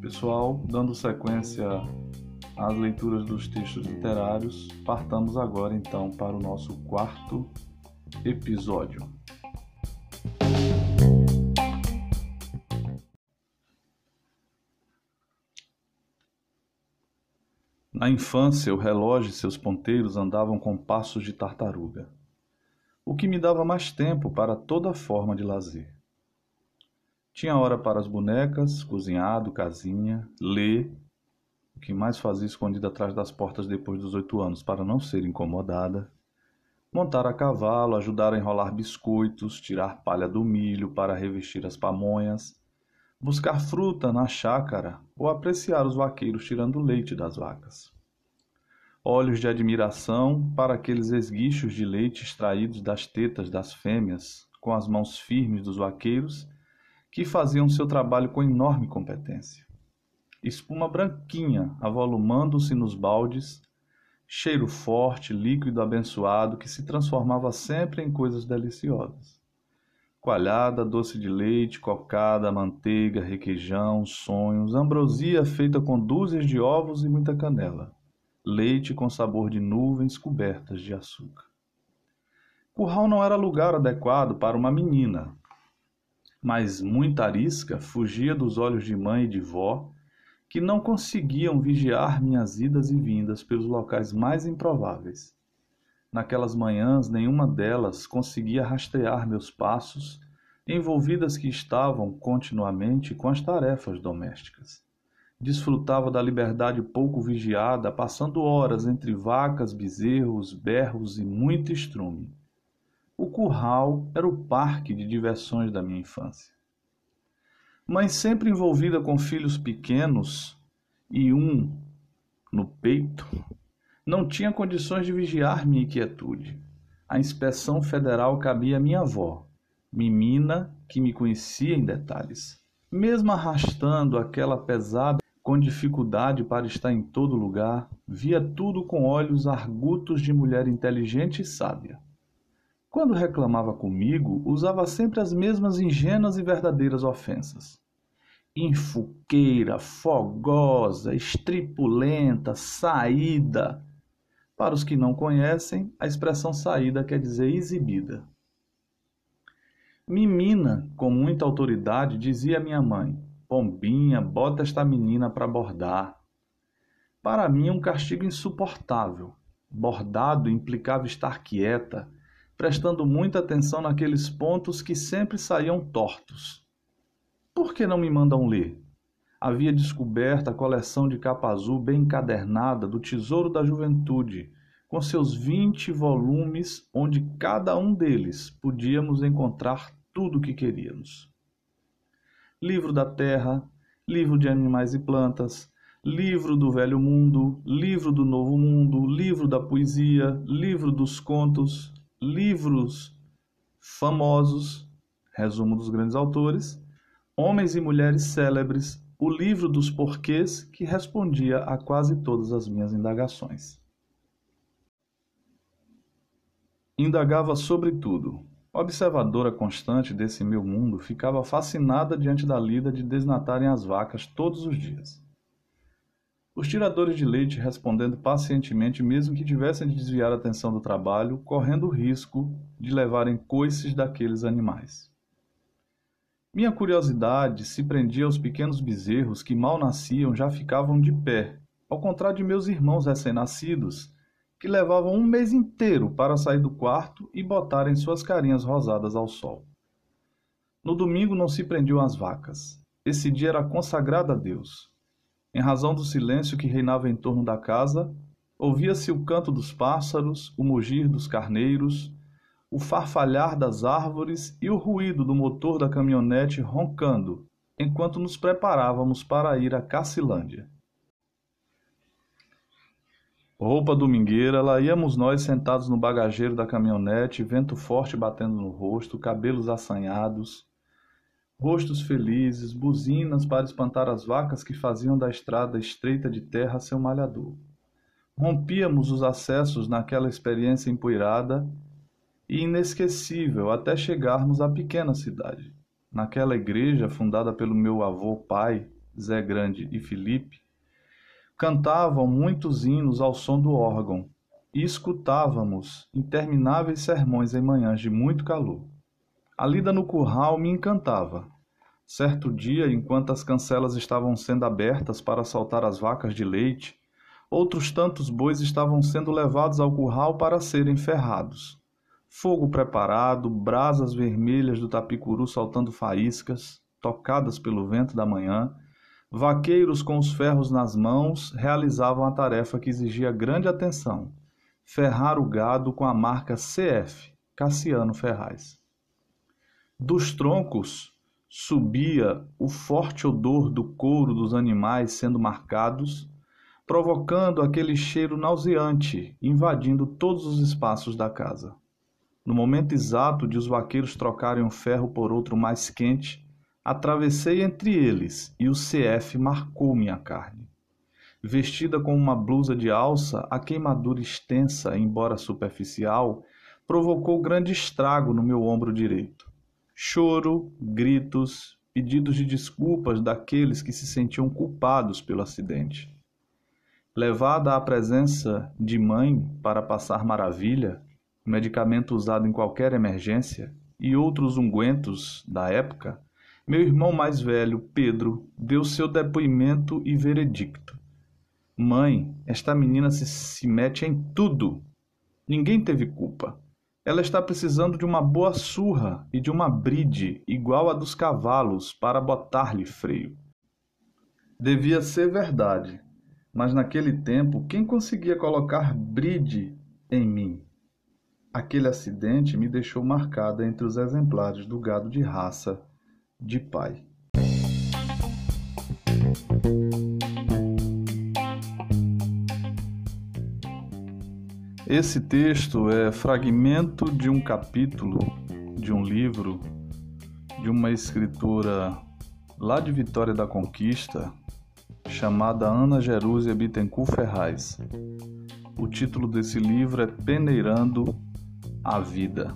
Pessoal, dando sequência às leituras dos textos literários, partamos agora então para o nosso quarto episódio. Na infância, o relógio e seus ponteiros andavam com passos de tartaruga, o que me dava mais tempo para toda forma de lazer. Tinha hora para as bonecas, cozinhado, casinha, ler, o que mais fazia escondida atrás das portas depois dos oito anos para não ser incomodada, montar a cavalo, ajudar a enrolar biscoitos, tirar palha do milho para revestir as pamonhas, buscar fruta na chácara ou apreciar os vaqueiros tirando leite das vacas. Olhos de admiração para aqueles esguichos de leite extraídos das tetas das fêmeas, com as mãos firmes dos vaqueiros, que faziam seu trabalho com enorme competência. Espuma branquinha avolumando-se nos baldes, cheiro forte, líquido abençoado que se transformava sempre em coisas deliciosas coalhada, doce de leite, cocada, manteiga, requeijão, sonhos, ambrosia feita com dúzias de ovos e muita canela, leite com sabor de nuvens cobertas de açúcar. Curral não era lugar adequado para uma menina, mas muita arisca fugia dos olhos de mãe e de vó, que não conseguiam vigiar minhas idas e vindas pelos locais mais improváveis Naquelas manhãs, nenhuma delas conseguia rastrear meus passos, envolvidas que estavam continuamente com as tarefas domésticas. Desfrutava da liberdade pouco vigiada, passando horas entre vacas, bezerros, berros e muito estrume. O curral era o parque de diversões da minha infância. Mas sempre envolvida com filhos pequenos e um no peito, não tinha condições de vigiar minha inquietude. A inspeção federal cabia à minha avó, Mimina, que me conhecia em detalhes. Mesmo arrastando aquela pesada com dificuldade para estar em todo lugar, via tudo com olhos argutos de mulher inteligente e sábia. Quando reclamava comigo, usava sempre as mesmas ingênuas e verdadeiras ofensas. Infuqueira, fogosa, estripulenta, saída, para os que não conhecem, a expressão saída quer dizer exibida. Mimina, com muita autoridade, dizia minha mãe: Pombinha, bota esta menina para bordar. Para mim, um castigo insuportável. Bordado implicava estar quieta, prestando muita atenção naqueles pontos que sempre saíam tortos. Por que não me mandam ler? havia descoberto a coleção de capa azul bem encadernada do Tesouro da Juventude, com seus vinte volumes, onde cada um deles podíamos encontrar tudo o que queríamos. Livro da Terra, livro de animais e plantas, livro do Velho Mundo, livro do Novo Mundo, livro da poesia, livro dos contos, livros famosos, resumo dos grandes autores, homens e mulheres célebres, o livro dos porquês que respondia a quase todas as minhas indagações. Indagava sobre tudo. Observadora constante desse meu mundo, ficava fascinada diante da lida de desnatarem as vacas todos os dias. Os tiradores de leite respondendo pacientemente, mesmo que tivessem de desviar a atenção do trabalho, correndo o risco de levarem coices daqueles animais. Minha curiosidade se prendia aos pequenos bezerros que mal nasciam já ficavam de pé, ao contrário de meus irmãos recém-nascidos, que levavam um mês inteiro para sair do quarto e botarem suas carinhas rosadas ao sol. No domingo não se prendiam as vacas. Esse dia era consagrado a Deus. Em razão do silêncio que reinava em torno da casa, ouvia-se o canto dos pássaros, o mugir dos carneiros, o farfalhar das árvores e o ruído do motor da caminhonete roncando, enquanto nos preparávamos para ir a Cacilândia. Roupa domingueira, lá íamos nós sentados no bagageiro da caminhonete, vento forte batendo no rosto, cabelos assanhados, rostos felizes, buzinas para espantar as vacas que faziam da estrada estreita de terra seu malhador. Rompíamos os acessos naquela experiência empoeirada e inesquecível até chegarmos à pequena cidade. Naquela igreja fundada pelo meu avô pai, Zé Grande e Felipe, cantavam muitos hinos ao som do órgão e escutávamos intermináveis sermões em manhãs de muito calor. A lida no curral me encantava. Certo dia, enquanto as cancelas estavam sendo abertas para soltar as vacas de leite, outros tantos bois estavam sendo levados ao curral para serem ferrados. Fogo preparado, brasas vermelhas do tapicuru soltando faíscas, tocadas pelo vento da manhã, vaqueiros com os ferros nas mãos realizavam a tarefa que exigia grande atenção: ferrar o gado com a marca CF, Cassiano Ferraz. Dos troncos subia o forte odor do couro dos animais sendo marcados, provocando aquele cheiro nauseante invadindo todos os espaços da casa. No momento exato de os vaqueiros trocarem um ferro por outro mais quente, atravessei entre eles e o CF marcou minha carne. Vestida com uma blusa de alça, a queimadura extensa, embora superficial, provocou grande estrago no meu ombro direito. Choro, gritos, pedidos de desculpas daqueles que se sentiam culpados pelo acidente. Levada à presença de mãe para passar maravilha, medicamento usado em qualquer emergência, e outros ungüentos da época, meu irmão mais velho, Pedro, deu seu depoimento e veredicto. Mãe, esta menina se, se mete em tudo. Ninguém teve culpa. Ela está precisando de uma boa surra e de uma bride igual a dos cavalos para botar-lhe freio. Devia ser verdade, mas naquele tempo quem conseguia colocar bride em mim? Aquele acidente me deixou marcada entre os exemplares do gado de raça de pai. Esse texto é fragmento de um capítulo de um livro de uma escritora lá de Vitória da Conquista, chamada Ana Jerúsia Bittencourt Ferraz. O título desse livro é Peneirando a Vida.